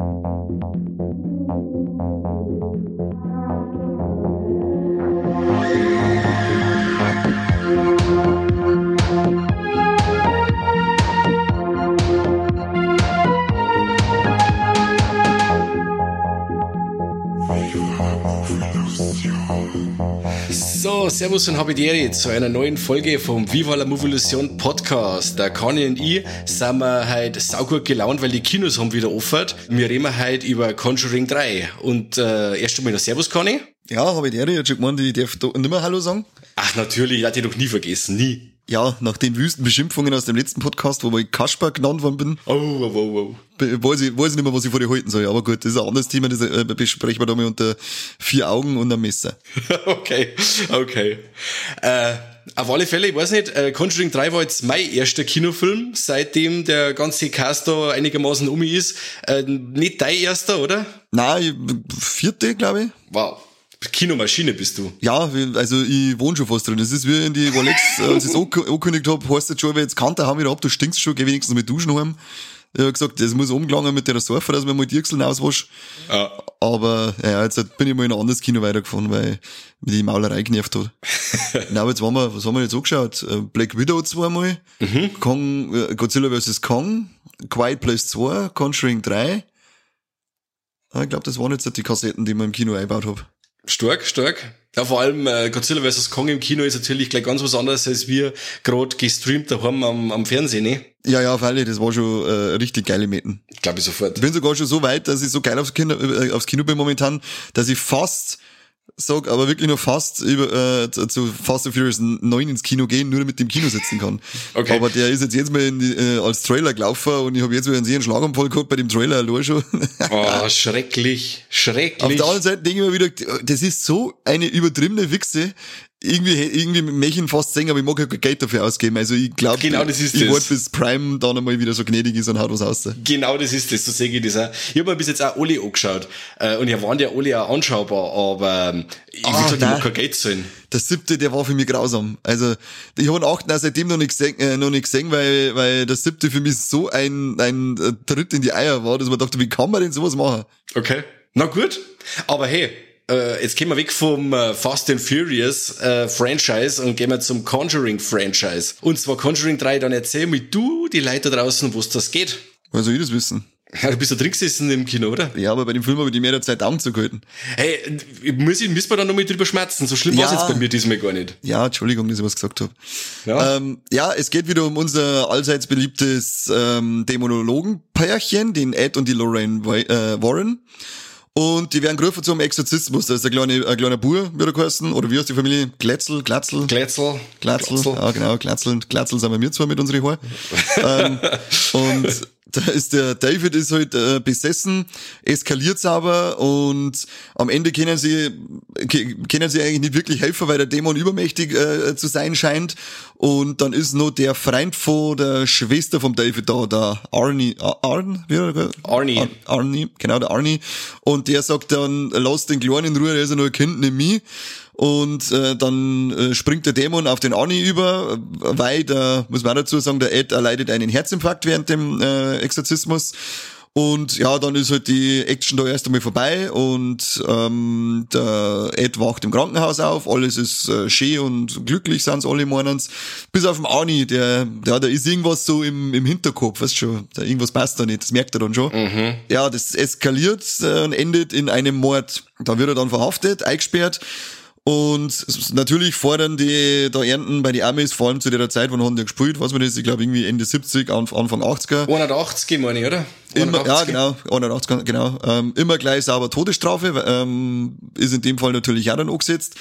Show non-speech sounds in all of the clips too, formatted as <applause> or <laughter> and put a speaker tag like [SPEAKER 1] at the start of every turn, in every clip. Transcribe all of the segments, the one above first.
[SPEAKER 1] So, Servus und Habidere zu einer neuen Folge vom Viva la Movolution Podcast. Der Conny und ich sind wir heute saugut gelaunt, weil die Kinos haben wieder offen. Wir reden heute über Conjuring 3. Und äh, erst einmal noch Servus, Conny.
[SPEAKER 2] Ja, Habidere, ich schon gemeint, ich darf da nicht mehr Hallo sagen.
[SPEAKER 1] Ach, natürlich, ich hatte dich noch nie vergessen, nie.
[SPEAKER 2] Ja, nach den wüsten Beschimpfungen aus dem letzten Podcast, wo ich Kasper genannt worden bin,
[SPEAKER 1] Oh, oh, oh, oh.
[SPEAKER 2] weiß ich, weiß ich nicht mehr, was ich vor dir halten soll. Aber gut, das ist ein anderes Thema, das äh, besprechen wir da mal unter vier Augen und einem Messer. <laughs>
[SPEAKER 1] okay, okay. Äh, auf alle Fälle, ich weiß nicht, äh, Conjuring 3 war jetzt mein erster Kinofilm, seitdem der ganze Cast da einigermaßen um ist. Äh, nicht dein erster, oder?
[SPEAKER 2] Nein, vierte, glaube ich.
[SPEAKER 1] Wow. Kinomaschine bist du.
[SPEAKER 2] Ja, also ich wohne schon fast drin. Das ist wie in die Rolex, als ich es ange- angekündigt habe, heißt jetzt schon, weil jetzt Kanter haben wieder ab, du stinkst schon, geh wenigstens mit duschen heim. Ich hab gesagt, das muss umgelangen mit der Surfer, dass man mal die Achseln auswasch.
[SPEAKER 1] Ja.
[SPEAKER 2] Aber ja, jetzt bin ich mal in ein anderes Kino weitergefahren, weil mich die Maulerei genervt hat. <laughs> Na, aber jetzt waren wir, was haben wir jetzt angeschaut? Äh, Black Widow zweimal, Kong, äh, Godzilla vs. Kong, Quiet Place 2, Conjuring 3. Ah, Ich glaube, das waren jetzt die Kassetten, die wir im Kino eingebaut habe.
[SPEAKER 1] Stark, stark. Ja, vor allem äh, Godzilla vs. Kong im Kino ist natürlich gleich ganz was anderes, als wir gerade gestreamt daheim am, am Fernsehen, ne?
[SPEAKER 2] Ja, ja, auf alle, das war schon äh, richtig geile Meten.
[SPEAKER 1] Glaube ich sofort.
[SPEAKER 2] Ich bin sogar schon so weit, dass ich so geil aufs Kino, äh, aufs Kino bin momentan, dass ich fast sag, aber wirklich nur fast über, äh, zu- Fast and Furious 9 ins Kino gehen, nur damit ich im Kino sitzen kann. <laughs>
[SPEAKER 1] Okay.
[SPEAKER 2] Aber der ist jetzt jetzt mal in die, äh, als Trailer gelaufen und ich habe jetzt wieder einen sehr Schlaganfall gehabt bei dem Trailer allein schon. <laughs>
[SPEAKER 1] Oh, schrecklich, schrecklich.
[SPEAKER 2] Auf der anderen Seite denke ich mir wieder, das ist so eine übertriebene Wichse. Irgendwie, irgendwie möchte ich ihn fast sehen, aber ich mag halt kein Geld dafür ausgeben. Also ich glaube,
[SPEAKER 1] Genau, das ist
[SPEAKER 2] ich warte bis Prime dann einmal wieder so gnädig ist und haut was raus.
[SPEAKER 1] Genau das ist das, so sehe ich das auch. Ich habe mir bis jetzt auch alle angeschaut. Äh, und ja waren die alle auch anschaubar, aber ähm, ich
[SPEAKER 2] Ah,
[SPEAKER 1] will gesagt, ich kein Geld zahlen.
[SPEAKER 2] Der siebte, der war für mich grausam. Also, ich habe den achten auch seitdem noch nicht gesehen, äh, noch nicht gesehen weil, weil der siebte für mich so ein, ein äh, Tritt in die Eier war, dass man dachte, wie kann man denn sowas machen?
[SPEAKER 1] Okay. Na gut. Aber hey, äh, jetzt gehen wir weg vom äh, Fast and Furious äh, Franchise und gehen wir zum Conjuring Franchise. Und zwar Conjuring 3, dann erzähl mir du, die Leute da draußen, wo das geht.
[SPEAKER 2] Woher soll ich das wissen?
[SPEAKER 1] Ja, du bist da drin gesessen im Kino, oder?
[SPEAKER 2] Ja, aber bei dem Film habe ich die mehr Zeit Augen zugehalten.
[SPEAKER 1] Hey, muss ich, müssen wir da nochmal drüber schmerzen. So schlimm war war's
[SPEAKER 2] Ja.
[SPEAKER 1] jetzt bei mir diesmal gar nicht.
[SPEAKER 2] Ja, Entschuldigung, dass ich was gesagt habe.
[SPEAKER 1] Ja.
[SPEAKER 2] Ähm, ja, es geht wieder um unser allseits beliebtes ähm, Dämonologen-Pärchen, den Ed und die Lorraine äh, Warren. Und die werden gerufen zum Exorzismus. Da ist der kleine, ein kleiner Bur, wie er geheißen, oder wie heißt die Familie? Glätzel, Glatzel?
[SPEAKER 1] Glätzel.
[SPEAKER 2] Glatzel, ja genau, Glatzel und Glatzel sind wir mir zwar mit unseren Haaren. <laughs> ähm, und da ist der David ist halt äh, besessen, eskaliert's aber und am Ende können sie können sie eigentlich nicht wirklich helfen, weil der Dämon übermächtig äh, zu sein scheint. Und dann ist noch der Freund von der Schwester vom David da, der Arnie, Ar- Arn, wie er,
[SPEAKER 1] Arnie.
[SPEAKER 2] Ar- Arnie, genau, der Arnie. Und der sagt dann, lass den Kleinen in Ruhe, der ist ja nur ein Kind, nicht mich. Und äh, dann äh, springt der Dämon auf den Arnie über, weil der, muss man auch dazu sagen, der Ed erleidet einen Herzinfarkt während dem äh, Exorzismus. Und ja, dann ist halt die Action da erst einmal vorbei und ähm, der Ed wacht im Krankenhaus auf, alles ist äh, schön und glücklich sind's alle meinen's. Bis auf den Arnie, der, ja, da ist irgendwas so im, im Hinterkopf, weißt schon, da irgendwas passt da nicht, das merkt er dann schon. Ja, das eskaliert äh, und endet in einem Mord. Da wird er dann verhaftet, eingesperrt. Und natürlich fordern die da Ernten bei den Amis, vor allem zu der Zeit, wann haben die gespielt, was man das, ich glaube irgendwie Ende 70, Anf- Anfang 80er.
[SPEAKER 1] 180 meine ich, oder?
[SPEAKER 2] Immer, ja,
[SPEAKER 1] 180.
[SPEAKER 2] genau, 180, genau. Ähm, immer gleich sauber Todesstrafe, ähm, ist in dem Fall natürlich auch dann angesetzt.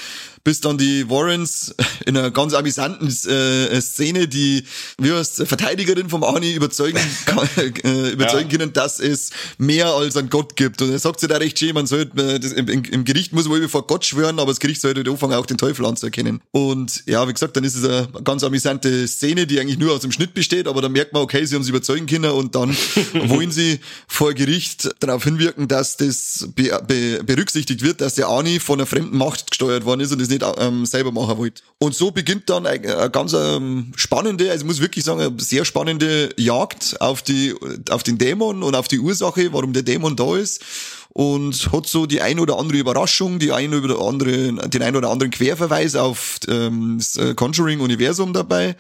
[SPEAKER 2] Bis dann die Warrens <laughs> in einer ganz amüsanten äh, Szene die, wie heißt Verteidigerin vom Arnie überzeugen, <laughs> äh, überzeugen
[SPEAKER 1] Ja.
[SPEAKER 2] können, dass es mehr als ein Gott gibt. Und er sagt sich da recht schön, man sollte, äh, das, im, im, im Gericht muss man vor Gott schwören, aber das Gericht sollte anfangen, auch den Teufel anzuerkennen. Und ja, wie gesagt, dann ist es eine ganz amüsante Szene, die eigentlich nur aus dem Schnitt besteht, aber dann merkt man, okay, sie haben sie überzeugen können und dann <laughs> wollen sie vor Gericht darauf hinwirken, dass das be be berücksichtigt wird, dass der Arnie von einer fremden Macht gesteuert worden ist und das das nicht ähm, selber machen wollte. Und so beginnt dann eine, eine ganz ähm, spannende, also ich muss wirklich sagen, eine sehr spannende Jagd auf die, auf den Dämon und auf die Ursache, warum der Dämon da ist und hat so die ein oder andere Überraschung, die ein oder andere, den ein oder anderen Querverweis auf ähm, das äh, Conjuring-Universum dabei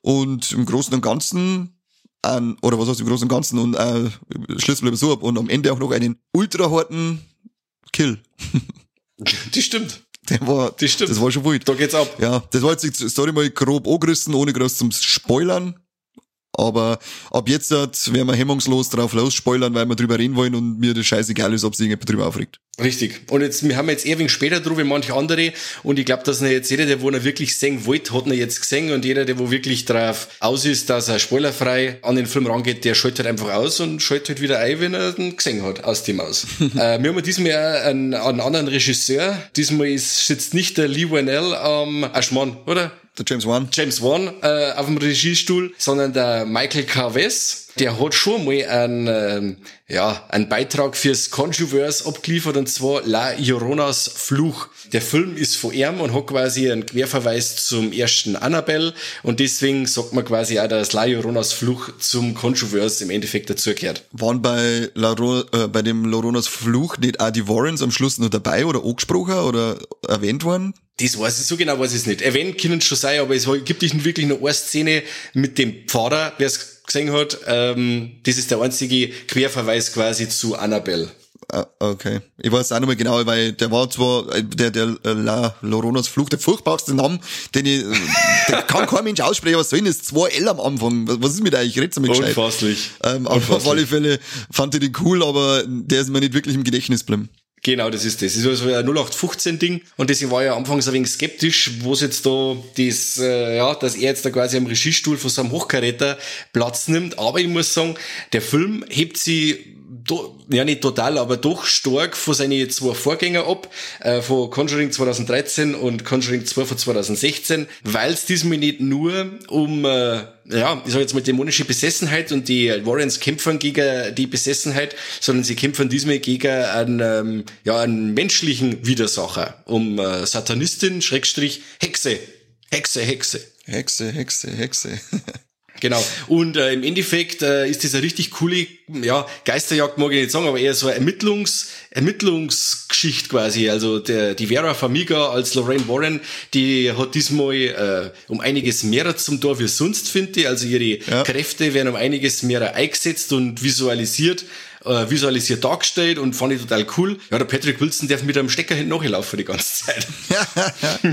[SPEAKER 2] und im Großen und Ganzen an, oder was heißt im Großen und Ganzen und äh, schließen so ab und am Ende auch noch einen ultra harten Kill. <laughs>
[SPEAKER 1] Das stimmt. <laughs>
[SPEAKER 2] Der war,
[SPEAKER 1] Das stimmt.
[SPEAKER 2] das war schon wild.
[SPEAKER 1] Da geht's ab.
[SPEAKER 2] Ja, das war jetzt die Story mal grob angerissen, ohne groß zum Spoilern. Aber ab jetzt halt werden wir hemmungslos drauf losspoilern, weil wir drüber reden wollen und mir das scheißegal ist, ob sich irgendjemand drüber aufregt.
[SPEAKER 1] Richtig. Und jetzt, wir haben jetzt eher wenig später drüber wie manche andere. Und ich glaube, dass er jetzt jeder, der wo er wirklich sehen wollte, hat ihn jetzt gesehen. Und jeder, der wo wirklich drauf aus ist, dass er spoilerfrei an den Film rangeht, der schaltet einfach aus und schaltet halt wieder ein, wenn er den gesehen hat, aus dem aus. <laughs> äh, wir haben diesmal einen, einen anderen Regisseur. Diesmal ist, sitzt nicht der Lee Whannell am Aschmann, oder?
[SPEAKER 2] Der James Wan.
[SPEAKER 1] James Wan äh, auf dem Regiestuhl, sondern der Michael Carves. Der hat schon mal einen, ähm, ja, einen Beitrag fürs Conjuverse abgeliefert und zwar La Lloronas Fluch. Der Film ist von ihm und hat quasi einen Querverweis zum ersten Annabelle und deswegen sagt man quasi auch, dass La Lloronas Fluch zum Conjuverse im Endeffekt dazugehört.
[SPEAKER 2] Waren bei, La Ro äh, bei dem Loronas Fluch nicht auch die Warrens am Schluss noch dabei oder angesprochen oder erwähnt worden?
[SPEAKER 1] Das weiß ich, so genau weiß ich es nicht. Erwähnt können es schon sein, aber es gibt nicht wirklich nur eine Szene mit dem Pfarrer, wer es gesehen hat. Ähm, das ist der einzige Querverweis quasi zu Annabelle.
[SPEAKER 2] Ah, okay. Ich weiß auch nicht mehr genau, weil der war zwar, der, der äh, La Loronas Fluch, der furchtbarste Name, den ich, äh, der kann kein Mensch aussprechen, was soll denn das? Zwei L am Anfang. Was ist mit euch? Ich red's damit gescheit.
[SPEAKER 1] Unfasslich.
[SPEAKER 2] Ähm, aber auf
[SPEAKER 1] Unfasslich.
[SPEAKER 2] alle Fälle fand ich den cool, aber der ist mir nicht wirklich im Gedächtnis geblieben.
[SPEAKER 1] Genau, das ist das. Das ist so ein 0815-Ding. Und deswegen war ich anfangs ein wenig skeptisch, wo es jetzt da das, äh, ja, dass er jetzt da quasi am Regiestuhl von so einem Hochkaräter Platz nimmt. Aber ich muss sagen, der Film hebt sie ja nicht total, aber doch stark von seinen zwei Vorgänger ab, äh, von Conjuring 2013 und Conjuring 2 von 2016, weil es diesmal nicht nur um äh, ja, ich sag jetzt mal dämonische Besessenheit und die Warrens kämpfen gegen die Besessenheit, sondern sie kämpfen diesmal gegen einen, ähm, ja, einen menschlichen Widersacher, um äh, Satanistin, Schrägstrich, Hexe. Hexe, Hexe.
[SPEAKER 2] Hexe, Hexe, Hexe. <laughs>
[SPEAKER 1] Genau. Und äh, im Endeffekt äh, ist das eine richtig coole, ja, Geisterjagd mag ich nicht sagen, aber eher so eine Ermittlungs, Ermittlungsgeschichte quasi. Also der, die Vera Famiga als Lorraine Warren, die hat diesmal äh, um einiges mehr zum Tor wie sonst, finde ich. Also ihre
[SPEAKER 2] Ja.
[SPEAKER 1] Kräfte werden um einiges mehr eingesetzt und visualisiert äh, visualisiert dargestellt und fand ich total cool. Ja, der Patrick Wilson darf mit einem Stecker hinten nachlaufen die ganze Zeit. <laughs>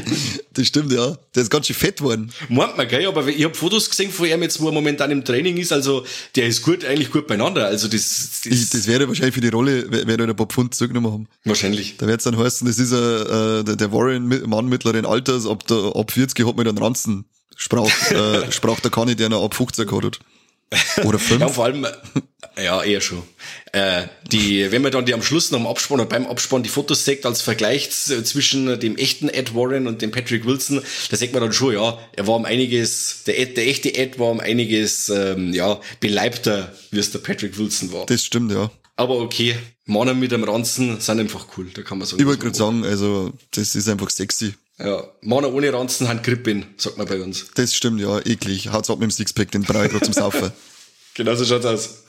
[SPEAKER 2] das stimmt, ja. Der ist ganz schön fett worden.
[SPEAKER 1] Meint man, gell? Aber ich habe Fotos gesehen von ihm jetzt, wo er momentan im Training ist. Also der ist gut, eigentlich gut beieinander. Also das, das,
[SPEAKER 2] Ich, das wäre wahrscheinlich für die Rolle, wer- werde ein paar Pfund zurückgenommen haben.
[SPEAKER 1] wahrscheinlich.
[SPEAKER 2] Da wird's dann heißen, das ist äh, der, Warren, Mann mittleren Alters, ab, der, ab 40 hat mit einem Ranzen sprach, <laughs> äh, sprach der Kanni, der noch ab 15 gehabt hat. Oder 5. <laughs>
[SPEAKER 1] Ja, vor allem, äh, ja, eher schon. Äh, die, wenn man dann die am Schluss noch im Abspann oder beim Abspann die Fotos sieht als Vergleich z- zwischen dem echten Ed Warren und dem Patrick Wilson, da sieht man dann schon, ja, er war um einiges, der, Ed, der echte Ed war um einiges, ähm, ja, beleibter, wie es der Patrick Wilson war.
[SPEAKER 2] das stimmt, ja.
[SPEAKER 1] Aber okay, Männer mit einem Ranzen sind einfach cool, da kann man sagen.
[SPEAKER 2] Ich wollte gerade sagen, also, das ist einfach sexy.
[SPEAKER 1] Ja, Männer ohne Ranzen haben Grippin, sagt man bei uns.
[SPEAKER 2] Das stimmt, ja, eklig. Haut's ab mit dem Sixpack, den brauche ich gerade zum Saufen. <laughs>
[SPEAKER 1] Genau so schaut's aus.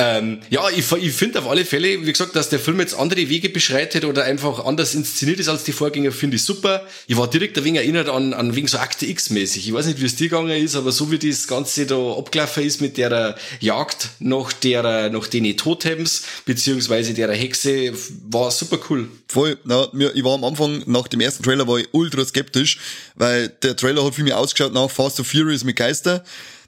[SPEAKER 1] Ähm, ja, ich, ich finde auf alle Fälle, wie gesagt, dass der Film jetzt andere Wege beschreitet oder einfach anders inszeniert ist als die Vorgänger, finde ich super. Ich war direkt ein wenig erinnert an, an wegen so Akte X-mäßig. Ich weiß nicht, wie es dir gegangen ist, aber so wie das Ganze da abgelaufen ist mit der Jagd nach der, nach den Totems, beziehungsweise der Hexe, war super cool.
[SPEAKER 2] Voll, na, mir, ich war am Anfang, nach dem ersten Trailer war ich ultra skeptisch, weil der Trailer hat für mich ausgeschaut nach Fast and Furious mit Geister.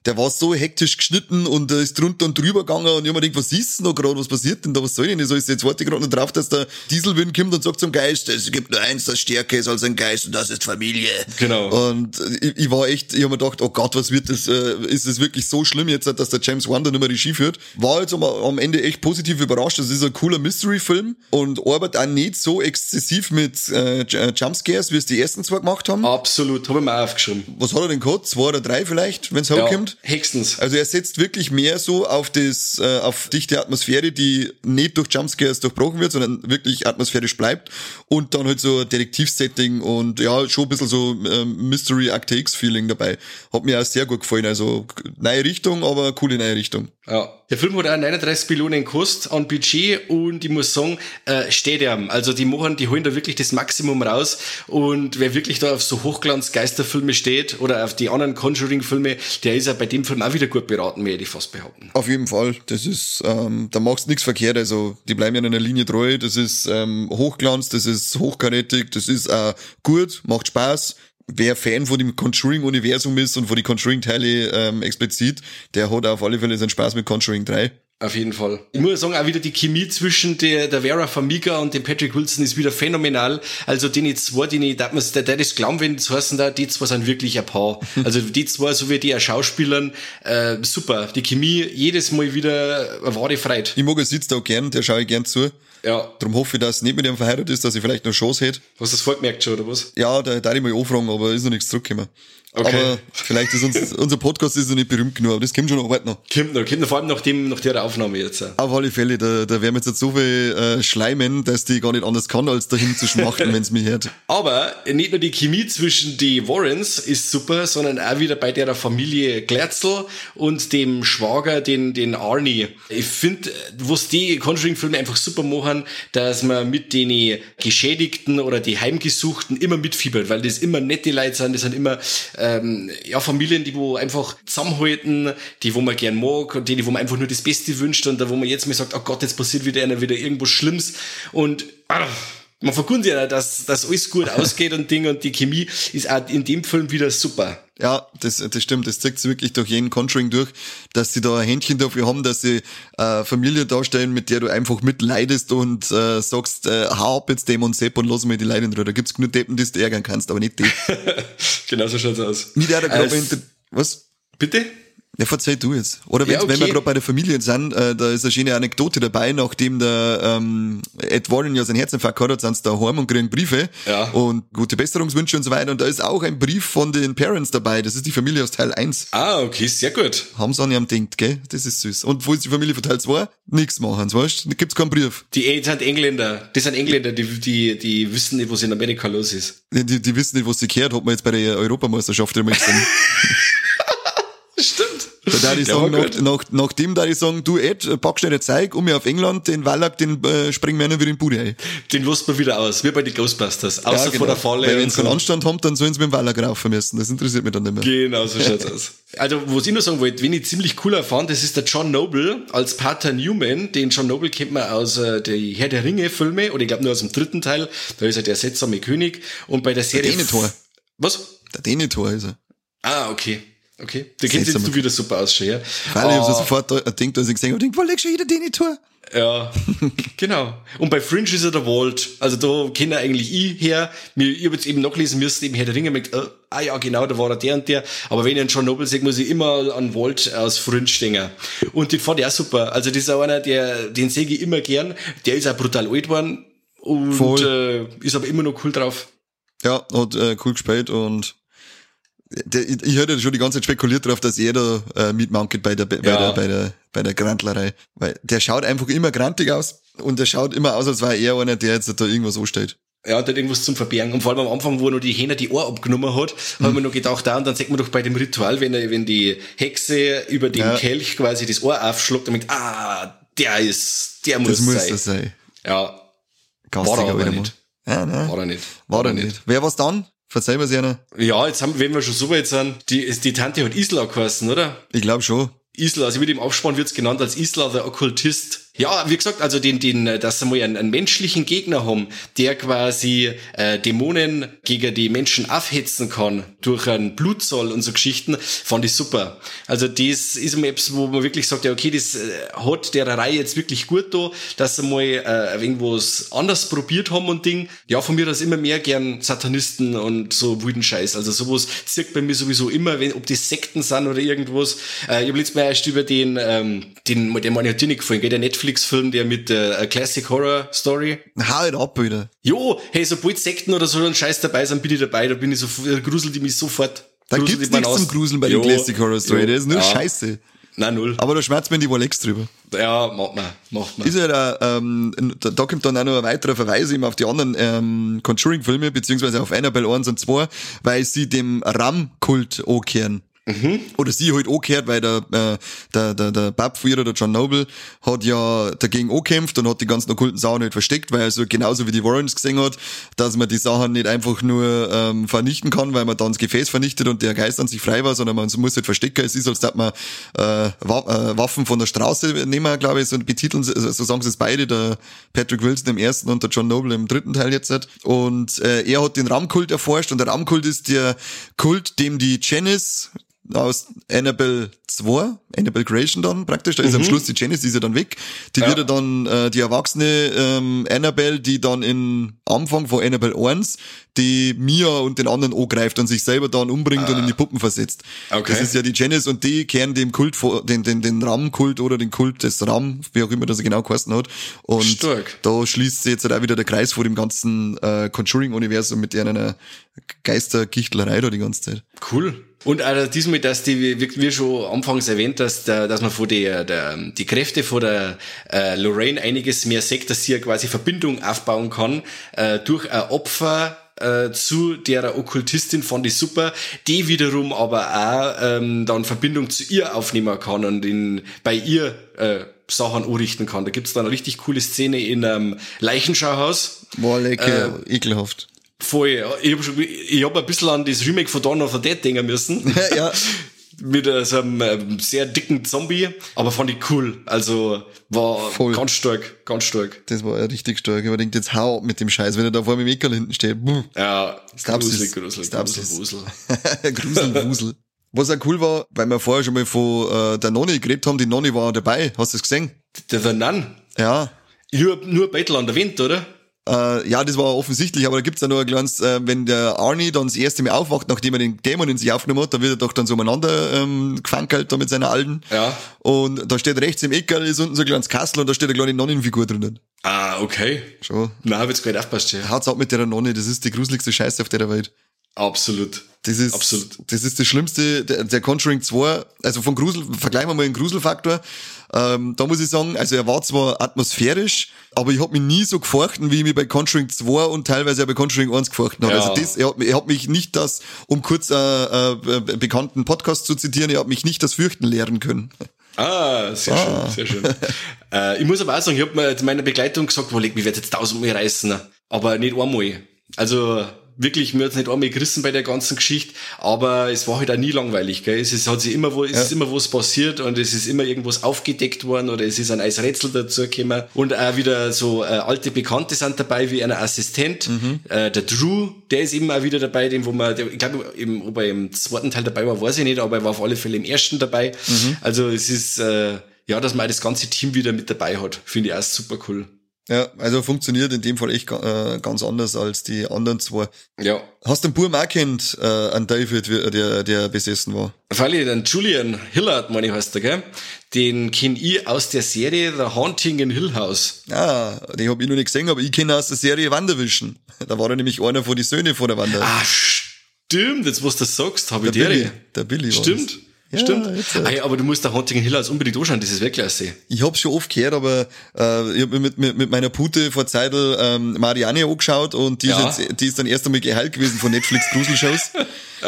[SPEAKER 2] Der war so hektisch geschnitten und äh, ist drunter und drüber gegangen und ich hab mir gedacht, was ist denn da gerade, was passiert denn da, was soll denn das alles? Jetzt warte ich gerade noch drauf, dass der Dieselwind kommt und sagt zum Geist, es gibt nur eins, das stärker ist als ein Geist und das ist Familie.
[SPEAKER 1] Genau.
[SPEAKER 2] Und ich, ich war echt, ich hab mir gedacht, oh Gott, was wird das, äh, ist es wirklich so schlimm jetzt, dass der James Wan da nicht mehr Regie führt? War jetzt am, am Ende echt positiv überrascht, das ist ein cooler Mystery-Film und arbeitet auch nicht so exzessiv mit äh, Jumpscares, wie es die ersten zwei gemacht haben.
[SPEAKER 1] Absolut, habe ich mir aufgeschrieben.
[SPEAKER 2] Was hat er denn gehabt? Zwei oder drei vielleicht, wenn's
[SPEAKER 1] Ja,
[SPEAKER 2] hochkommt? Anscheinend.
[SPEAKER 1] Hexens.
[SPEAKER 2] Also er setzt wirklich mehr so auf das, äh, auf dichte Atmosphäre, die nicht durch Jumpscares durchbrochen wird, sondern wirklich atmosphärisch bleibt. Und dann halt so Detektivsetting und ja, schon ein bisschen so ähm, Mystery Act X-Feeling dabei. Hat mir auch sehr gut gefallen. Also neue Richtung, aber coole neue Richtung.
[SPEAKER 1] Ja. Der Film hat auch 39 Millionen gekostet an Budget und ich muss sagen, äh, steht ihm. Also die machen, die holen da wirklich das Maximum raus und wer wirklich da auf so Hochglanz-Geisterfilme steht oder auf die anderen Conjuring-Filme, der ist ja bei dem Film auch wieder gut beraten, werde ich fast behaupten.
[SPEAKER 2] Auf jeden Fall. Das ist, ähm, da machst du nichts verkehrt. Also die bleiben ja in einer Linie treu. Das ist ähm, Hochglanz, das ist hochkarätig, das ist äh, gut, macht Spaß wer Fan von dem Conjuring-Universum ist und von die Conjuring-Teile ähm, explizit, der hat auf alle Fälle seinen Spaß mit Conjuring 3.
[SPEAKER 1] Auf jeden Fall. Ich muss sagen, auch wieder die Chemie zwischen der, der Vera Famiga und dem Patrick Wilson ist wieder phänomenal. Also die zwei, die nicht, der, der das glauben, wenn das heißen da, die zwei sind wirklich ein Paar. <laughs> Also die zwei, so wie die auch Schauspielern, äh, super. Die Chemie jedes Mal wieder eine wahre Freude.
[SPEAKER 2] Ich mag es jetzt auch gern, der schaue ich gern zu.
[SPEAKER 1] Ja.
[SPEAKER 2] Darum hoffe ich, dass es nicht mit ihm verheiratet ist, dass ich vielleicht noch Chance hätte.
[SPEAKER 1] Hast du das vorgemerkt schon, oder was?
[SPEAKER 2] Ja, da darf ich mal anfragen, aber ist noch nichts zurückgekommen. Okay. Aber vielleicht ist uns, unser Podcast ist noch nicht berühmt genug, aber das kommt schon noch bald noch.
[SPEAKER 1] Kommt noch, kommt noch, vor allem nach dem, nach der Aufnahme jetzt.
[SPEAKER 2] Auf alle Fälle, da, da werden wir jetzt so viel äh, schleimen, dass die gar nicht anders kann, als dahin zu schmachten, <laughs> wenn es mich hört.
[SPEAKER 1] Aber nicht nur die Chemie zwischen die Warrens ist super, sondern auch wieder bei der Familie Glatzel und dem Schwager, den, den Arnie. Ich finde, was die Conjuring-Filme einfach super machen, dass man mit den Geschädigten oder die Heimgesuchten immer mitfiebert, weil das immer nette Leute sind, das sind immer ähm, ja, Familien, die wo einfach zusammenhalten, die wo man gern mag und die, die wo man einfach nur das Beste wünscht und da wo man jetzt mal sagt, oh Gott, jetzt passiert wieder einer wieder irgendwas Schlimmes und ah, man verkundet ja, dass, dass alles gut <laughs> ausgeht und Ding und die Chemie ist auch in dem Film wieder super.
[SPEAKER 2] Ja, das, das stimmt. Das zeigt sich wirklich durch jeden Conjuring durch, dass sie da ein Händchen dafür haben, dass sie äh, Familie darstellen, mit der du einfach mitleidest und äh, sagst, äh, hau ab jetzt dem und Sepp und lass mir die Leiden drüber. Da gibt's nur Deppen, die du ärgern kannst, aber nicht die. <laughs>
[SPEAKER 1] genau so schaut's aus.
[SPEAKER 2] Mit der Als, Was?
[SPEAKER 1] Bitte?
[SPEAKER 2] Ja, verzeih du jetzt. Oder wenn, ja, okay. wenn wir gerade bei der Familie sind, äh, da ist eine schöne Anekdote dabei, nachdem der ähm, Ed Warren ja seinen Herzinfarkt hat, sind sie daheim und kriegen Briefe
[SPEAKER 1] ja.
[SPEAKER 2] und gute Besserungswünsche und so weiter. Und da ist auch ein Brief von den Parents dabei. Das ist die Familie aus Teil 1.
[SPEAKER 1] Ah, okay, sehr gut.
[SPEAKER 2] Haben sie an ihrem denkt, gell? Das ist süß. Und wo ist die Familie von Teil 2? Nichts machen, weißt du? Gibt's keinen Brief.
[SPEAKER 1] Die sind Engländer. Die sind Engländer, die, die, die wissen nicht, was in Amerika los ist.
[SPEAKER 2] Die, die, die wissen nicht, was sie kehrt, hat man jetzt bei der Europameisterschaft immer <laughs> gesehen. Da darf ich sagen, nach, nach, nachdem da ich sagen, du Ed, pack schnell Zeug um mich auf England, den Wallach, den äh, springen wir wieder in den Bude ein.
[SPEAKER 1] Den lässt man wieder aus, wie bei den Ghostbusters. Außer ja, genau. vor der Falle.
[SPEAKER 2] Weil wenn sie so. keinen Anstand haben, dann sollen sie mit dem Wallach raufen müssen. Das interessiert mich dann nicht mehr.
[SPEAKER 1] Genau, so schaut's aus. Also, was ich nur sagen wollte, wen ich ziemlich cool erfahren, das ist der John Noble als Pater Newman. Den John Noble kennt man aus äh, der Herr der Ringe Filme, oder ich glaube nur aus dem dritten Teil. Da ist er der seltsame König. Und bei der Serie...
[SPEAKER 2] Der Denethor.
[SPEAKER 1] Was?
[SPEAKER 2] Der Denethor ist er.
[SPEAKER 1] Ah, okay. Okay. Der kennt jetzt du wieder super aus, schon, ja.
[SPEAKER 2] Weil oh. ich so sofort denkt, als ich gesehen habe, wo legst du wieder den Tour?
[SPEAKER 1] Ja, <laughs> genau. Und bei Fringe ist er der Walt. Also da kenne eigentlich ich her. Ich habe jetzt eben nachlesen müssen, eben Herr der Ringe, mit, äh, ah ja, genau, da war er der und der. Aber wenn ich einen John Noble sehe, muss ich immer an Walt aus Fringe denken. Und den fand ich auch super. Also das ist auch einer, der, den sehe ich immer gern. Der ist auch brutal alt geworden. Und äh, ist aber immer noch cool drauf.
[SPEAKER 2] Ja, hat äh, cool gespielt und ich hatte schon die ganze Zeit spekuliert darauf, dass er da äh, mitmankelt bei der, bei, ja. der, bei der, bei der Grantlerei. Weil der schaut einfach immer grantig aus und der schaut immer aus, als wäre er einer, der jetzt da irgendwas anstellt.
[SPEAKER 1] Ja, und hat irgendwas zum Verbergen. Und vor allem am Anfang, wo er noch die Hähner die Ohr abgenommen hat, hm. haben wir noch gedacht, da, und dann sagt man doch bei dem Ritual, wenn, er, wenn die Hexe über den ja. Kelch quasi das Ohr aufschluckt, damit, ah, der ist, der muss das sein. Das muss das sein. Ja.
[SPEAKER 2] Gastiger war er aber
[SPEAKER 1] nicht.
[SPEAKER 2] Ja, ne?
[SPEAKER 1] War er nicht.
[SPEAKER 2] War, war er nicht. nicht. Wer war's dann? Verzeih mir's einer.
[SPEAKER 1] Ja, jetzt haben, wenn wir schon so weit sind, die, die Tante hat Isla geheißen, oder?
[SPEAKER 2] Ich glaube schon.
[SPEAKER 1] Isla, also mit dem Aufspann wird's genannt als Isla der Okkultist. Ja, wie gesagt, also den, den, dass sie mal einen, einen menschlichen Gegner haben, der quasi äh, Dämonen gegen die Menschen aufhetzen kann durch einen Blutzoll und so Geschichten, fand ich super. Also das ist mir etwas, wo man wirklich sagt, ja okay, das äh, hat der Reihe jetzt wirklich gut da, dass sie mal äh, irgendwas anders probiert haben und Ding. Ja, von mir das immer mehr gern Satanisten und so wilden Scheiß. Also sowas zirkt bei mir sowieso immer, wenn ob die Sekten sind oder irgendwas. Äh, ich habe letztes Mal erst über den, ähm, den, meine hat dir nicht gefallen, gell, der Netflix Netflix-Film, der mit der äh, Classic Horror Story.
[SPEAKER 2] Hau ab wieder.
[SPEAKER 1] Jo, hey, sobald Sekten oder so ein Scheiß dabei sind, bin ich dabei, da bin ich so, gruselt ich mich sofort.
[SPEAKER 2] Da gibt's nichts zum
[SPEAKER 1] aus.
[SPEAKER 2] Gruseln bei den
[SPEAKER 1] Jo,
[SPEAKER 2] Classic Horror Story.
[SPEAKER 1] jo,
[SPEAKER 2] Das ist nur
[SPEAKER 1] ja.
[SPEAKER 2] Scheiße.
[SPEAKER 1] Nein, null.
[SPEAKER 2] Aber da schmerzt mir die Wolex drüber.
[SPEAKER 1] Ja, macht man, macht man.
[SPEAKER 2] Ist ja da, ähm, da, da kommt dann auch noch ein weiterer Verweis eben auf die anderen ähm, Conjuring-Filme, beziehungsweise auf Annabelle 1 und 2, weil sie dem Ram-Kult ankehren. Oder sie halt angehört, weil der, äh, der, der, der Babführer, der John Noble, hat ja dagegen angekämpft und hat die ganzen okkulten Sachen halt versteckt, weil er so genauso wie die Warrens gesehen hat, dass man die Sachen nicht einfach nur ähm, vernichten kann, weil man dann das Gefäß vernichtet und der Geist an sich frei war, sondern man muss halt verstecken. Es ist, als dass man äh, äh, Waffen von der Straße nehmen, glaube ich, so betiteln, sie- so sagen sie es beide, der Patrick Wilson im ersten und der John Noble im dritten Teil jetzt. halt. Und äh, er hat den Ramkult erforscht und der Ramkult ist der Kult, dem die Janice aus Annabelle 2, Annabelle Creation dann praktisch, da ist am Schluss die Janice, die ist ja dann weg. Die
[SPEAKER 1] Ja.
[SPEAKER 2] wird ja dann äh, die erwachsene ähm, Annabelle, die dann in Anfang von Annabelle 1 die Mia und den anderen angreift und sich selber dann umbringt und in die Puppen versetzt.
[SPEAKER 1] Okay.
[SPEAKER 2] Das ist ja die Janice und die kehren dem Kult, vor- den, den, den Ram-Kult oder den Kult des Ram, wie auch immer das er genau geheißen hat. Und
[SPEAKER 1] Stark.
[SPEAKER 2] da schließt sich jetzt halt auch wieder der Kreis vor dem ganzen äh, Conjuring-Universum mit einer Geistergichtlerei da die ganze Zeit.
[SPEAKER 1] Cool. Und auch diesmal, dass die, wie, wie schon anfangs erwähnt, dass, der, dass man von der, der, die Kräfte von der äh, Lorraine einiges mehr sieht, dass sie ja quasi Verbindung aufbauen kann äh, durch ein Opfer äh, zu der Okkultistin fand ich super, die wiederum aber auch ähm, dann Verbindung zu ihr aufnehmen kann und in, bei ihr äh, Sachen anrichten kann. Da gibt's dann eine richtig coole Szene in einem Leichenschauhaus.
[SPEAKER 2] War lecker, ekelhaft.
[SPEAKER 1] Voll. Ich habe hab ein bisschen an das Remake von Dawn of the Dead denken müssen. <laughs>
[SPEAKER 2] ja, <laughs>
[SPEAKER 1] mit äh, so einem ähm, sehr dicken Zombie, aber fand ich cool. Also war
[SPEAKER 2] Voll.
[SPEAKER 1] ganz stark, ganz stark.
[SPEAKER 2] das war ja richtig stark. Ich denkt jetzt hau mit dem Scheiß, wenn er da vor mir im Ekerl hinten steht. Buh.
[SPEAKER 1] Ja, gruselig, gruselig, gruselig, gruselig. <laughs>
[SPEAKER 2] Gruselwusel. Was auch cool war, weil wir vorher schon mal von äh, der Nonny geredet haben, die Nonny war dabei. Hast du das gesehen?
[SPEAKER 1] Der The Nun.
[SPEAKER 2] Ja.
[SPEAKER 1] Nur, nur Battle an der Wind, oder?
[SPEAKER 2] Äh, ja, das war offensichtlich, aber da gibt's ja noch ein kleines, äh, wenn der Arnie dann das erste Mal aufwacht, nachdem er den Dämon in sich aufgenommen hat, da wird er doch dann so umeinander ähm, gefankelt da mit seiner Alten.
[SPEAKER 1] Ja.
[SPEAKER 2] Und da steht rechts im Eckerl ist unten so ein kleines Kastel und da steht eine kleine Nonnenfigur drinnen.
[SPEAKER 1] Ah, okay.
[SPEAKER 2] Schon.
[SPEAKER 1] Na, hab jetzt nicht aufpasst, ja.
[SPEAKER 2] Haut's ab mit der Nonne, das ist die gruseligste Scheiße auf der Welt.
[SPEAKER 1] Absolut.
[SPEAKER 2] Das ist,
[SPEAKER 1] Absolut.
[SPEAKER 2] das ist das Schlimmste, der, der Conjuring 2, also von Grusel, vergleichen wir mal den Gruselfaktor. Ähm, da muss ich sagen, also er war zwar atmosphärisch, aber ich hab mich nie so gefurchten, wie ich mich bei Conjuring 2 und teilweise auch bei Conjuring 1 gefurchten habe.
[SPEAKER 1] Ja.
[SPEAKER 2] Also das, er hat, er hat mich nicht das, um kurz äh, äh, bekannten Podcast zu zitieren, er hat mich nicht das Fürchten lehren können.
[SPEAKER 1] Ah, sehr schön, sehr schön. <laughs> äh, ich muss aber auch sagen, ich hab mir zu meiner Begleitung gesagt, wo leg mich wird jetzt tausendmal reißen, aber nicht einmal. Also wirklich, mir hat's nicht einmal gerissen bei der ganzen Geschichte, aber es war halt auch nie langweilig, gell? Es ist, hat sich immer wo, es ist immer was passiert und es ist immer irgendwas aufgedeckt worden oder es ist ein neues Rätsel dazugekommen und auch wieder so äh, alte Bekannte sind dabei, wie ein Assistent, äh, der Drew, der ist eben auch wieder dabei, dem wo man, der, ich glaube, ob er im zweiten Teil dabei war, weiß ich nicht, aber er war auf alle Fälle im ersten dabei. Also es ist, äh, ja, dass man auch das ganze Team wieder mit dabei hat, finde ich auch super cool.
[SPEAKER 2] Ja, also funktioniert in dem Fall echt äh, ganz anders als die anderen zwei.
[SPEAKER 1] Ja,
[SPEAKER 2] Hast du den Burm auch kennt, äh, an David, der, der besessen war?
[SPEAKER 1] Freilich, den Julian Hillard, meine ich, heißt der, gell? Den kenn ich aus der Serie The Haunting in Hill House.
[SPEAKER 2] Ah, den hab ich noch nicht gesehen, aber ich kenne aus der Serie Wanderwischen. <laughs> Da war er nämlich einer von die Söhne von der Wander.
[SPEAKER 1] Ah, stimmt, jetzt was du sagst, habe ich
[SPEAKER 2] der. Billy, der Billy war
[SPEAKER 1] Stimmt.
[SPEAKER 2] das. Ja,
[SPEAKER 1] Stimmt. Ah, ja, aber du musst der Haunting in Hill House unbedingt anschauen, das ist Weltklasse.
[SPEAKER 2] Ich hab's schon oft gehört, aber äh, ich hab mir mit, mit, mit meiner Pute vor Zeitl ähm, Marianne angeschaut und die,
[SPEAKER 1] Ja.
[SPEAKER 2] ist jetzt, die ist dann erst einmal geheilt gewesen von Netflix Gruselshows. <laughs>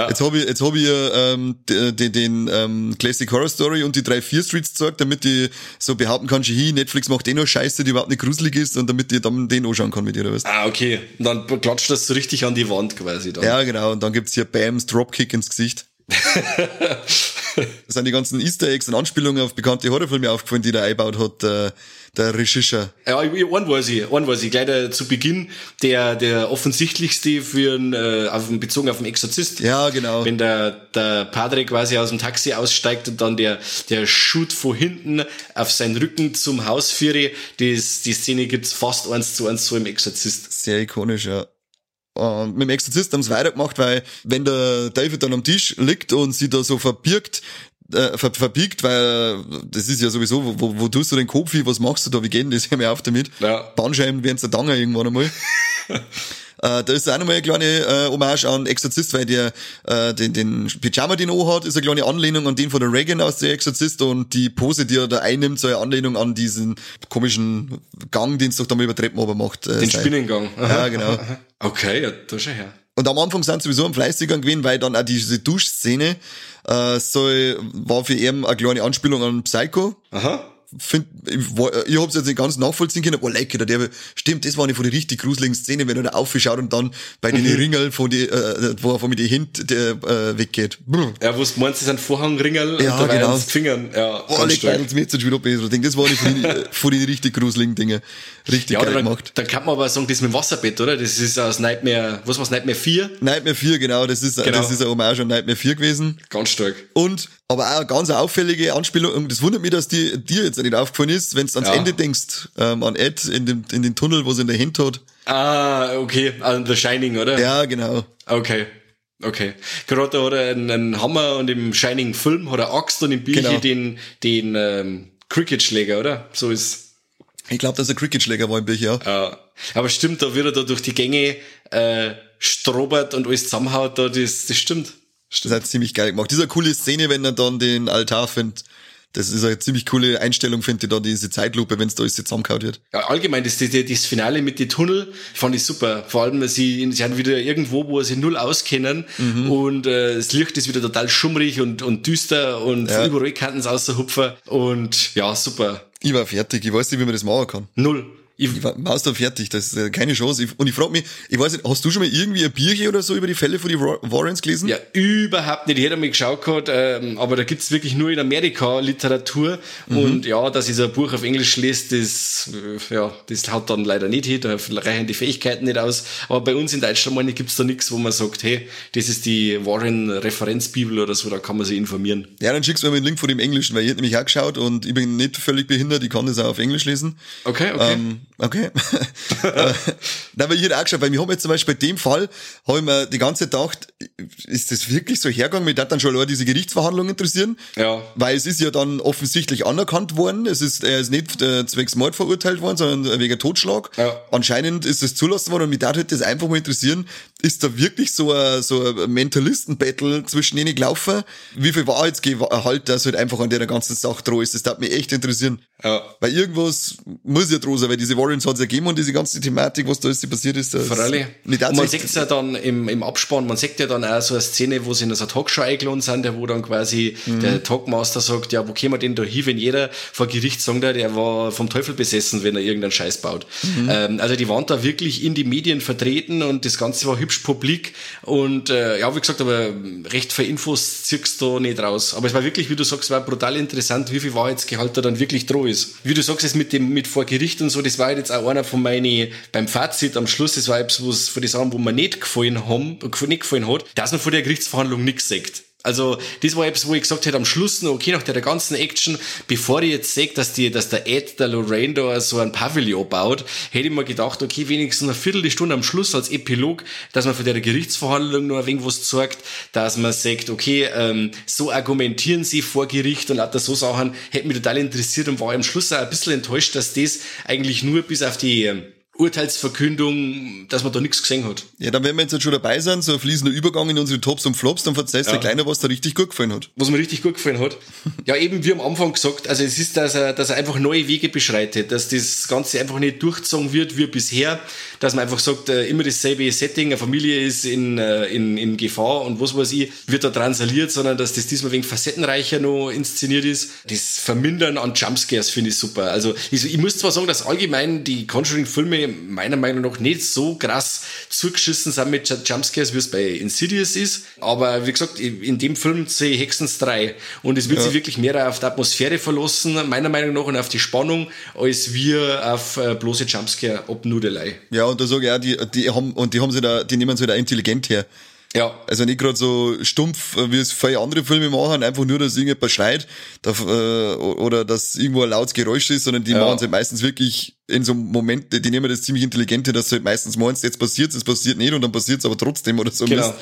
[SPEAKER 2] Jetzt habe ich, jetzt hab ich ähm, d- d- den ähm, Classic Horror Story und die drei Vier Streets gezeigt, damit die so behaupten kann, hi, Netflix macht eh nur Scheiße, die überhaupt nicht gruselig ist und damit die dann den anschauen kann mit ihr, oder was?
[SPEAKER 1] Ah, okay. Und dann klatscht das so richtig an die Wand quasi dann.
[SPEAKER 2] Ja, genau. Und dann gibt's hier Bams Dropkick ins Gesicht. <laughs> <laughs> Das sind die ganzen Easter Eggs und Anspielungen auf bekannte Horrorfilme aufgefallen, die der eingebaut hat, der, der Regisseur.
[SPEAKER 1] Ja, einen weiß ich, einen weiß ich, gleich der, zu Beginn, der, der offensichtlichste für einen, äh, auf, bezogen auf den Exorzist.
[SPEAKER 2] Ja, genau.
[SPEAKER 1] Wenn der, der Padre quasi aus dem Taxi aussteigt und dann der, der Shoot von hinten auf seinen Rücken zum Haus führe, das, die Szene gibt's fast eins zu eins so im Exorzist.
[SPEAKER 2] Sehr ikonisch, ja. Und mit dem Exorzist haben sie weitergemacht, weil wenn der David dann am Tisch liegt und sie da so verbirgt, äh, ver, verbiegt, weil das ist ja sowieso, wo, wo, wo tust du den Kopf hin, was machst du da, wie geht denn das, hör mir auf damit.
[SPEAKER 1] Ja.
[SPEAKER 2] Bandscheiben werden zerdangen irgendwann einmal. <laughs> Äh, da ist auch nochmal eine kleine äh, Hommage an Exorzist, weil der äh, den, den Pyjama, den er hat, ist eine kleine Anlehnung an den von der Reagan aus der Exorzist und die Pose, die er da einnimmt, so eine Anlehnung an diesen komischen Gang, den es doch da mal über Treppen aber macht.
[SPEAKER 1] Äh, den sein. Spinnengang.
[SPEAKER 2] Ja, <laughs> genau.
[SPEAKER 1] Okay, ja, da schon her.
[SPEAKER 2] Und am Anfang sind sie sowieso am fleißiger gewesen, weil dann auch diese Duschszene äh, soll, war für ihn eine kleine Anspielung an Psycho.
[SPEAKER 1] Aha
[SPEAKER 2] find, ich, hab's jetzt nicht ganz nachvollziehen können, aber lecker, der, stimmt, das war eine von den richtig gruseligen Szenen, wenn er da aufschaut und dann bei den mhm. Ringeln von die, äh, wo er von mir die Hint der, äh, weggeht.
[SPEAKER 1] Ja, wo du meinst, das sind Vorhangringel
[SPEAKER 2] ja,
[SPEAKER 1] und
[SPEAKER 2] genau.
[SPEAKER 1] Fingern. Ja,
[SPEAKER 2] oh, leck, mir jetzt schon wieder besser. Das war eine von den, <laughs> äh, von den richtig gruseligen Dinge. Richtig ja, geil
[SPEAKER 1] dann,
[SPEAKER 2] gemacht.
[SPEAKER 1] Dann kann man aber sagen, das mit dem Wasserbett, oder? Das ist aus Nightmare, was war's, Nightmare 4?
[SPEAKER 2] Nightmare 4, genau, das ist, genau. das ist ein Hommage an Nightmare 4 gewesen.
[SPEAKER 1] Ganz stark.
[SPEAKER 2] Und aber auch eine ganz auffällige Anspielung, und das wundert mich, dass die, dir jetzt nicht aufgefallen ist, wenn du ans ja. Ende denkst, ähm, an Ed in dem, in den Tunnel, wo sie in der Hand hat.
[SPEAKER 1] Ah, okay, an The Shining, oder?
[SPEAKER 2] Ja, genau.
[SPEAKER 1] Okay. Okay. Gerade da hat er einen, einen Hammer und im Shining Film hat er Axt und im Bücher genau. den, den ähm, Cricket-Schläger, oder? So ist.
[SPEAKER 2] Ich glaube, dass er Cricket-Schläger war im Bücher,
[SPEAKER 1] ja. ja. Aber stimmt, da wird er da durch die Gänge äh, strobert und alles zusammenhaut, da, das, das stimmt.
[SPEAKER 2] Das hat ziemlich geil gemacht. Diese coole Szene, wenn er dann den Altar findet. Das ist eine ziemlich coole Einstellung, finde ich, da diese Zeitlupe, wenn es da alles zusammengehauen wird.
[SPEAKER 1] Ja, allgemein, das, das, das Finale mit den Tunnel fand ich super. Vor allem, sie, sie haben wieder irgendwo, wo sie null auskennen mhm. und äh, das Licht ist wieder total schummrig und, und düster und ja. überall Kanten aus der Hupfer und ja, super.
[SPEAKER 2] Ich war fertig, ich weiß nicht, wie man das machen kann.
[SPEAKER 1] Null.
[SPEAKER 2] Ich, ich war da fertig, das ist keine Chance. Und ich frage mich, ich weiß nicht, hast du schon mal irgendwie ein Bierchen oder so über die Fälle von den Warrens gelesen?
[SPEAKER 1] Ja, überhaupt nicht. Ich hätte mal geschaut gehabt, ähm, aber da gibt's wirklich nur in Amerika Literatur. Mhm. Und ja, dass ich so ein Buch auf Englisch lese, das, äh, ja, das haut dann leider nicht hin, da reichen die Fähigkeiten nicht aus. Aber bei uns in Deutschland meine, gibt's da nichts, wo man sagt, hey, das ist die Warren-Referenzbibel oder so, da kann man sich informieren.
[SPEAKER 2] Ja, dann schickst du mir einen Link von dem Englischen, weil ich hätte nämlich auch geschaut und ich bin nicht völlig behindert, ich kann das auch auf Englisch lesen.
[SPEAKER 1] Okay, okay.
[SPEAKER 2] Ähm, Okay. <laughs> Na, weil ich hätte auch geschaut, weil wir haben jetzt zum Beispiel bei dem Fall, habe ich mir die ganze Zeit gedacht, ist das wirklich so hergegangen? Mich hat dann schon diese Gerichtsverhandlung interessieren.
[SPEAKER 1] Ja.
[SPEAKER 2] Weil es ist ja dann offensichtlich anerkannt worden. Es ist, er ist nicht äh, zwecks Mord verurteilt worden, sondern wegen Totschlag.
[SPEAKER 1] Ja.
[SPEAKER 2] Anscheinend ist es zulassen worden und mich würde das einfach mal interessieren, ist da wirklich so ein, so ein Mentalisten-Battle zwischen denen gelaufen? Wie viel Wahrheitsgehalt das halt einfach an der ganzen Sache droh ist? Das darf mich echt interessieren.
[SPEAKER 1] Ja.
[SPEAKER 2] Weil irgendwas muss ja droh sein, weil diese Warrens hat es ja gegeben und diese ganze Thematik, was da ist, die passiert ist. Das
[SPEAKER 1] Freilich. Und man sieht es ja dann im, im Abspann, man sieht ja dann auch so eine Szene, wo sie in so einer Talkshow eingeladen sind, wo dann quasi mhm. der Talkmaster sagt, ja, wo kämen wir denn da hin, wenn jeder vor Gericht sagt, der war vom Teufel besessen, wenn er irgendeinen Scheiß baut. Mhm. Ähm, also die waren da wirklich in die Medien vertreten und das Ganze war hübsch publik und äh, ja, wie gesagt, aber recht für Infos ziehst du nicht raus. Aber es war wirklich, wie du sagst, war brutal interessant, wie viel Wahrheitsgehalt da dann wirklich droh ist. Wie du sagst, es mit dem mit vor Gericht und so, das war jetzt auch einer von meinen, beim Fazit am Schluss, das war etwas, wo es für die Sachen, wo mir nicht gefallen haben, nicht gefallen hat, dass man vor der Gerichtsverhandlung nichts sagt. Also, das war etwas, wo ich gesagt hätte, am Schluss noch, okay, nach der ganzen Action, bevor ich jetzt sehe, dass die, dass der Ed, der Lorraine da so ein Pavillon baut, hätte ich mir gedacht, okay, wenigstens eine Viertelstunde am Schluss als Epilog, dass man für der Gerichtsverhandlung noch ein wenig was zeigt, dass man sagt, okay, ähm, so argumentieren sie vor Gericht und lauter so Sachen, hätte mich total interessiert und war am Schluss auch ein bisschen enttäuscht, dass das eigentlich nur bis auf die, Urteilsverkündung, dass man da nichts gesehen hat.
[SPEAKER 2] Ja, dann wenn wir jetzt schon dabei sind, so ein fließender Übergang in unsere Tops und Flops, dann verzeihst du ja. kleiner, was da richtig gut gefallen hat.
[SPEAKER 1] Was mir richtig gut gefallen hat. ja, eben wie am Anfang gesagt, also es ist, dass er, dass er einfach neue Wege beschreitet, dass das Ganze einfach nicht durchgezogen wird wie bisher, dass man einfach sagt, äh, immer dasselbe Setting, eine Familie ist in, äh, in, in Gefahr und was weiß ich, wird da transaliert, sondern dass das diesmal wegen facettenreicher noch inszeniert ist. Das Vermindern an Jumpscares finde ich super. Also ich, ich muss zwar sagen, dass allgemein die Conjuring-Filme meiner Meinung nach nicht so krass zugeschissen sind mit Jumpscares, wie es bei Insidious ist. Aber wie gesagt, in dem Film sehe ich Hexens 3. Und es wird ja. sich wirklich mehr auf die Atmosphäre verlassen, meiner Meinung nach, und auf die Spannung, als wir auf äh, bloße Jumpscare Obnudelei.
[SPEAKER 2] Ja, und da sage ich auch, die, die haben, und die haben sie da, die nehmen sie da intelligent her.
[SPEAKER 1] Ja.
[SPEAKER 2] Also nicht gerade so stumpf, wie es viele andere Filme machen, einfach nur, dass irgendjemand schreit da, äh, oder dass irgendwo ein lautes Geräusch ist, sondern die ja. machen es halt meistens wirklich in so Momente, die nehmen das ziemlich intelligente, dass du halt meistens meinst, jetzt passiert es passiert nicht und dann passiert es aber trotzdem oder so.
[SPEAKER 1] Genau.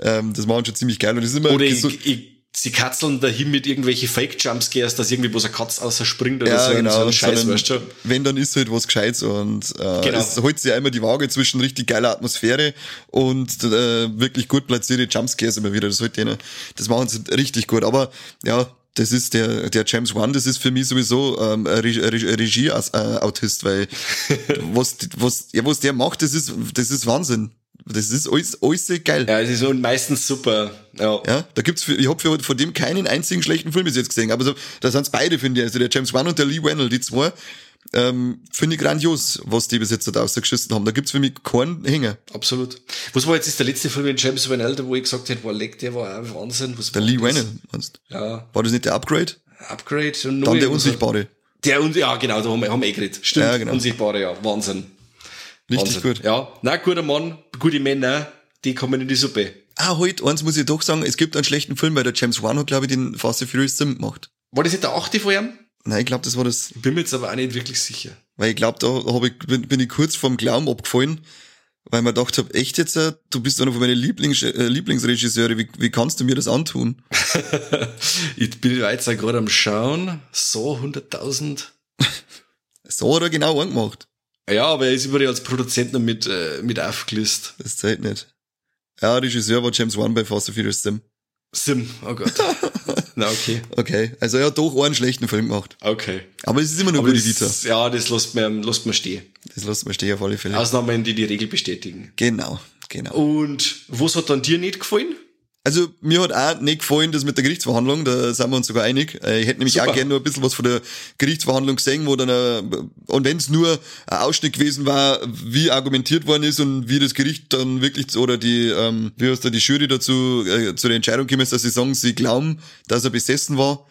[SPEAKER 2] Ähm, das machen schon ziemlich geil und das ist immer
[SPEAKER 1] oder ich, ich sie katzeln dahin mit irgendwelche Fake-Jumpscares, dass irgendwie bloß eine Katz springt oder
[SPEAKER 2] Ja,
[SPEAKER 1] so,
[SPEAKER 2] genau.
[SPEAKER 1] so ein Scheiß,
[SPEAKER 2] sondern
[SPEAKER 1] weißt du?
[SPEAKER 2] Wenn, dann ist halt was Gescheites und äh,
[SPEAKER 1] Genau.
[SPEAKER 2] es holt sich ja immer die Waage zwischen richtig geiler Atmosphäre und äh, wirklich gut platzierte Jumpscares immer wieder. Das, halt denen, das machen sie richtig gut. Aber ja, das ist der, der James Wan, das ist für mich sowieso ähm, Regie-Autist, weil <laughs> was, was, ja, was der macht, das ist, das ist Wahnsinn. Das ist alles, alles geil.
[SPEAKER 1] Ja, es ist meistens super. Ja.
[SPEAKER 2] Ja, da gibt's, für, ich habe von dem keinen einzigen schlechten Film bis jetzt gesehen. Aber so, da sind's beide, finde ich. Also der James Wan und der Lee Wennell, die zwei, ähm, finde ich grandios, was die bis jetzt da rausgeschissen haben. Da gibt's für mich keinen Hänger.
[SPEAKER 1] Absolut. Was war jetzt ist der letzte Film mit James Van Elder, wo ich gesagt hätte, war leck, der war auch Wahnsinn. Was
[SPEAKER 2] Der Lee
[SPEAKER 1] das?
[SPEAKER 2] Wennell, meinst du?
[SPEAKER 1] Ja.
[SPEAKER 2] War das nicht der Upgrade?
[SPEAKER 1] Upgrade und
[SPEAKER 2] Dann der Unsichtbare.
[SPEAKER 1] Der und ja, genau, da haben wir, haben wir eh geredet. Stimmt,
[SPEAKER 2] Ja, genau.
[SPEAKER 1] Unsichtbare, ja. Wahnsinn.
[SPEAKER 2] Richtig
[SPEAKER 1] Wahnsinn.
[SPEAKER 2] gut.
[SPEAKER 1] Ja, na guter Mann, gute Männer, die kommen in die Suppe.
[SPEAKER 2] Ah, heute, eins muss ich doch sagen, es gibt einen schlechten Film, weil der James Wan hat, glaube ich, den Fast and Furious 7 gemacht.
[SPEAKER 1] War das nicht der achte von ihm?
[SPEAKER 2] Nein, ich glaube, das war das,
[SPEAKER 1] Ich bin mir jetzt aber auch nicht wirklich sicher.
[SPEAKER 2] weil ich glaube, da hab ich, bin, bin ich kurz vom Glauben abgefallen, weil man gedacht hab, echt jetzt, äh, du bist einer von meinen Lieblings, äh, Lieblingsregisseure, wie, wie kannst du mir das antun? <laughs>
[SPEAKER 1] Ich bin jetzt auch gerade am Schauen. So, 100.000. <laughs>
[SPEAKER 2] So hat er genau angemacht.
[SPEAKER 1] Ja, aber er ist überall als Produzent noch mit, äh, mit aufgelistet.
[SPEAKER 2] Das zählt nicht. Ja, Regisseur war James Wan bei Fast and Furious 7.
[SPEAKER 1] Sim, oh Gott. <laughs> na, okay.
[SPEAKER 2] Okay, also er hat doch einen schlechten Film gemacht.
[SPEAKER 1] Okay.
[SPEAKER 2] Aber es ist immer
[SPEAKER 1] Aber
[SPEAKER 2] gute Vita.
[SPEAKER 1] ja, das lässt man, lässt man stehen.
[SPEAKER 2] Das lassen wir stehen auf alle Fälle.
[SPEAKER 1] Ausnahmen, die die Regel bestätigen.
[SPEAKER 2] Genau, genau.
[SPEAKER 1] Und was hat dann dir nicht gefallen?
[SPEAKER 2] Also mir hat auch nicht gefallen, das mit der Gerichtsverhandlung, da sind wir uns sogar einig. Äh, Ich hätte nämlich
[SPEAKER 1] Super.
[SPEAKER 2] auch gerne nur ein bisschen was von der Gerichtsverhandlung gesehen, wo dann, äh, und wenn es nur ein Ausschnitt gewesen war, wie argumentiert worden ist und wie das Gericht dann wirklich, oder die, ähm, wie heißt da, die Jury dazu, äh, zu der Entscheidung gekommen ist, dass sie sagen, sie glauben, dass er besessen war,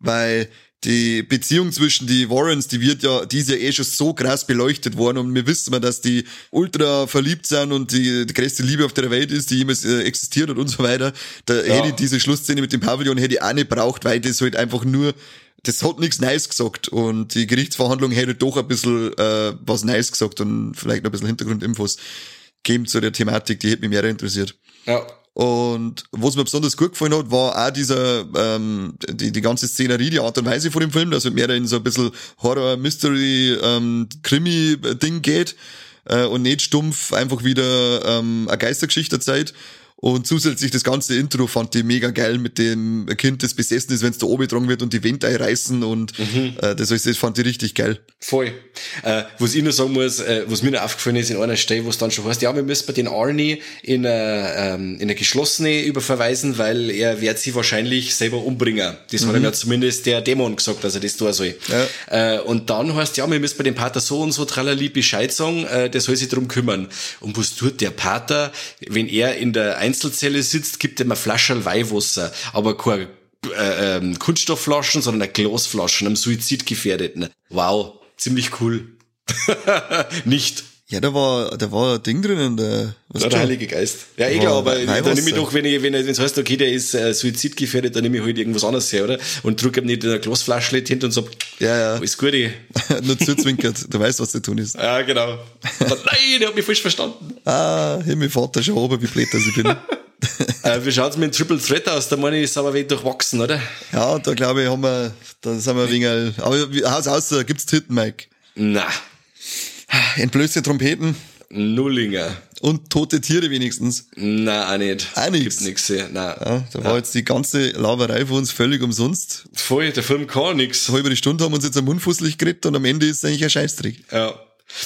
[SPEAKER 2] weil die Beziehung zwischen die Warrens, die wird ja, die ist ja eh schon so krass beleuchtet worden und wir wissen mal, dass die ultra verliebt sind und die, die größte Liebe auf der Welt ist, die jemals äh, existiert hat und so weiter. Da hätte ich diese Schlussszene mit dem Pavillon hätte ich auch nicht braucht, weil das halt einfach nur, das hat nichts Neues gesagt und die Gerichtsverhandlung hätte doch ein bisschen äh, was Neues gesagt und vielleicht noch ein bisschen Hintergrundinfos geben zu der Thematik, die hätte mich mehr interessiert.
[SPEAKER 1] Ja.
[SPEAKER 2] Und was mir besonders gut gefallen hat, war auch dieser, ähm, die, die ganze Szenerie, die Art und Weise von dem Film, dass es mehr in so ein bisschen Horror, Mystery, ähm, Krimi-Ding geht äh, und nicht stumpf einfach wieder ähm, eine Geistergeschichte erzählt. Und zusätzlich das ganze Intro fand ich mega geil mit dem Kind, das besessen ist, wenn es da oben getragen wird und die Wände einreißen und äh, das, das fand ich richtig geil.
[SPEAKER 1] Voll. Äh, was ich nur sagen muss, äh, was mir noch aufgefallen ist in einer Stelle, wo es dann schon heißt, ja, wir müssen bei den Arnie in eine, ähm, in eine geschlossene überverweisen, weil er wird sie wahrscheinlich selber umbringen. Das hat ihm ja zumindest der Dämon gesagt, dass er das tun soll. Äh, und dann heißt, ja, wir müssen bei dem Pater so und so tralali Bescheid sagen, äh, der soll sich drum kümmern. Und was tut der Pater, wenn er in der Einzelzelle sitzt, gibt ihm eine Flasche Weihwasser, aber kein äh, ähm, Kunststoffflaschen, sondern eine Glasflaschen, einem Suizidgefährdeten. Wow, ziemlich cool. <laughs> Nicht.
[SPEAKER 2] Ja, da war, da war ein Ding drinnen, der, was
[SPEAKER 1] Ja, der Heilige Geist. Ja, eh klar, aber dann nehme ich doch, wenn ich, wenn es heißt, okay, der ist äh, suizidgefährdet, dann nehme ich halt irgendwas anderes her, oder? Und drücke ihm nicht in eine Glasflasche hin und sag,
[SPEAKER 2] Ja, ja.
[SPEAKER 1] alles Gute. <laughs> <laughs>
[SPEAKER 2] Nur zuzwinkert, du weißt, was zu tun ist.
[SPEAKER 1] Ja, genau. Dann, Nein, der hat mich falsch verstanden.
[SPEAKER 2] Ah, hier mein Vater schon oben, wie blöd dass ich bin. <laughs>
[SPEAKER 1] Äh, wie schaut's mit dem Triple Threat aus? Da meine ich, ist aber wenig durchwachsen, oder?
[SPEAKER 2] ja, da glaube ich, haben wir, da sind wir wegen, aber wie- Haus aus, da gibt's Titten, Mike.
[SPEAKER 1] Na,
[SPEAKER 2] Entblößte Trompeten
[SPEAKER 1] Nullinger.
[SPEAKER 2] und tote Tiere wenigstens.
[SPEAKER 1] Na, auch nicht.
[SPEAKER 2] Auch nix.
[SPEAKER 1] Gibt nix, ja. Na.
[SPEAKER 2] Ja, da war jetzt die ganze Laberei für uns völlig umsonst.
[SPEAKER 1] Voll, der Film kann nix.
[SPEAKER 2] Eine halbe Stunde haben wir uns jetzt am Mund fusselig geredet und am Ende ist es eigentlich ein Scheißtrick.
[SPEAKER 1] Ja.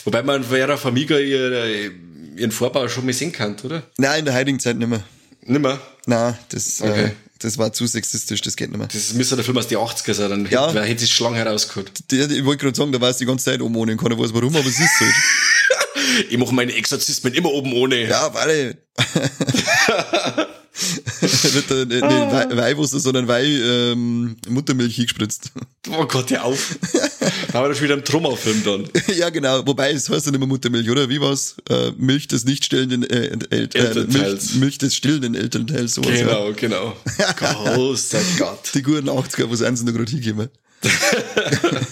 [SPEAKER 1] Wobei man Vera Famiga ihre, ihren Vorbau schon mal sehen kann, oder?
[SPEAKER 2] Nein, in der heutigen Zeit nicht mehr.
[SPEAKER 1] Nimmer.
[SPEAKER 2] Nein, das, äh,
[SPEAKER 1] Okay.
[SPEAKER 2] das war zu sexistisch, das geht nicht mehr.
[SPEAKER 1] Das müsste der Film aus den 80er sein, dann
[SPEAKER 2] Ja.
[SPEAKER 1] hätte, sich Schlange herausgeholt.
[SPEAKER 2] Die, ich wollte gerade sagen, da war es die ganze Zeit oben ohne und keiner weiß warum, aber es ist halt. <laughs>
[SPEAKER 1] Ich mache meine Exorzismen immer oben ohne.
[SPEAKER 2] Ja, <laughs> weil. nicht äh, nicht Wei- Weihwasser, sondern Weih, ähm, Muttermilch hingespritzt.
[SPEAKER 1] Oh Gott, hör auf. <laughs> da haben wir doch schon wieder einen Trummerfilm dann. <laughs>
[SPEAKER 2] ja, genau. Wobei, es heißt ja nicht mehr Muttermilch, oder? Wie war's? Äh, Milch des nicht stillenden äh, El äh, Milch,
[SPEAKER 1] Elternteils.
[SPEAKER 2] Milch des stillenden Elternteils. Sowas, ja.
[SPEAKER 1] Genau, genau. <laughs> Großer Gott.
[SPEAKER 2] Die guten 80er, wo sind sie noch gerade hingekommen? <laughs>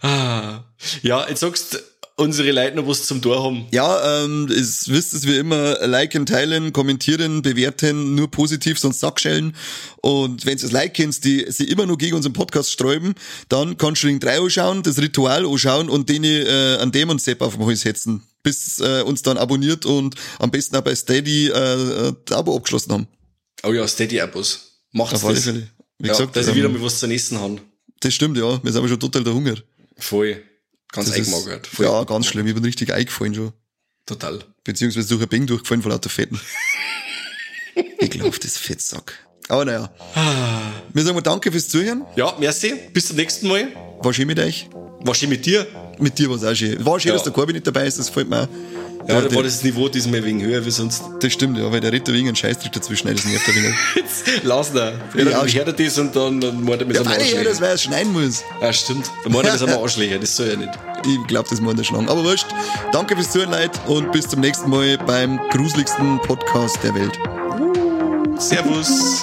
[SPEAKER 1] Ah. Ja, jetzt sagst unsere Leute noch was zum Tor haben.
[SPEAKER 2] Ja, ähm, es wisst es wie immer, liken, teilen, kommentieren, bewerten, nur positiv, sonst Sackschellen. Und wenn es like kennst, die sie immer nur gegen unseren Podcast sträuben, dann kannst du Ring 3 anschauen, das Ritual anschauen und den äh, an dem und Sepp auf dem Hals setzen, bis äh, uns dann abonniert und am besten auch bei Steady äh, das Abo abgeschlossen haben.
[SPEAKER 1] Oh ja, Steady-Abos. Macht's
[SPEAKER 2] Auf alle
[SPEAKER 1] das.
[SPEAKER 2] Fälle. Wie
[SPEAKER 1] Ja,
[SPEAKER 2] gesagt,
[SPEAKER 1] dass ich
[SPEAKER 2] ähm,
[SPEAKER 1] wieder mal was zu essen haben.
[SPEAKER 2] das stimmt, ja. Wir sind aber schon total der Hunger.
[SPEAKER 1] Voll. Ganz eingemagert.
[SPEAKER 2] Ja, ganz schlimm. Ich bin richtig eingefallen schon.
[SPEAKER 1] Total.
[SPEAKER 2] Beziehungsweise durch ein Bing durchgefallen von lauter Fetten. <laughs> Ekelhaftes Fettsack. Aber naja. Wir sagen mal danke fürs Zuhören.
[SPEAKER 1] Ja, merci. Bis zum nächsten Mal.
[SPEAKER 2] War schön mit euch.
[SPEAKER 1] War schön mit dir.
[SPEAKER 2] Mit dir war es auch schön. War schön,
[SPEAKER 1] Ja.
[SPEAKER 2] dass der Corby nicht dabei ist, das gefällt mir auch.
[SPEAKER 1] Ja, da war das Niveau diesmal wegen höher wie sonst.
[SPEAKER 2] das stimmt, ja, weil der redet wegen einen Scheißtrick dazwischen, das nervt ein wenig. <laughs>
[SPEAKER 1] Jetzt lass da.
[SPEAKER 2] Ja,
[SPEAKER 1] dann hört er das und dann, dann meint er, wir
[SPEAKER 2] Ja, weil ich ja das
[SPEAKER 1] Arschlöcher.
[SPEAKER 2] weiß, schneiden muss.
[SPEAKER 1] Ja, stimmt. Dann meint er, wir sind Arschlöcher. Das soll ja nicht.
[SPEAKER 2] Ich glaube, das meint der Schlang. Aber wurscht. Danke fürs Zuhören, Leute, und bis zum nächsten Mal beim gruseligsten Podcast der Welt.
[SPEAKER 1] Servus.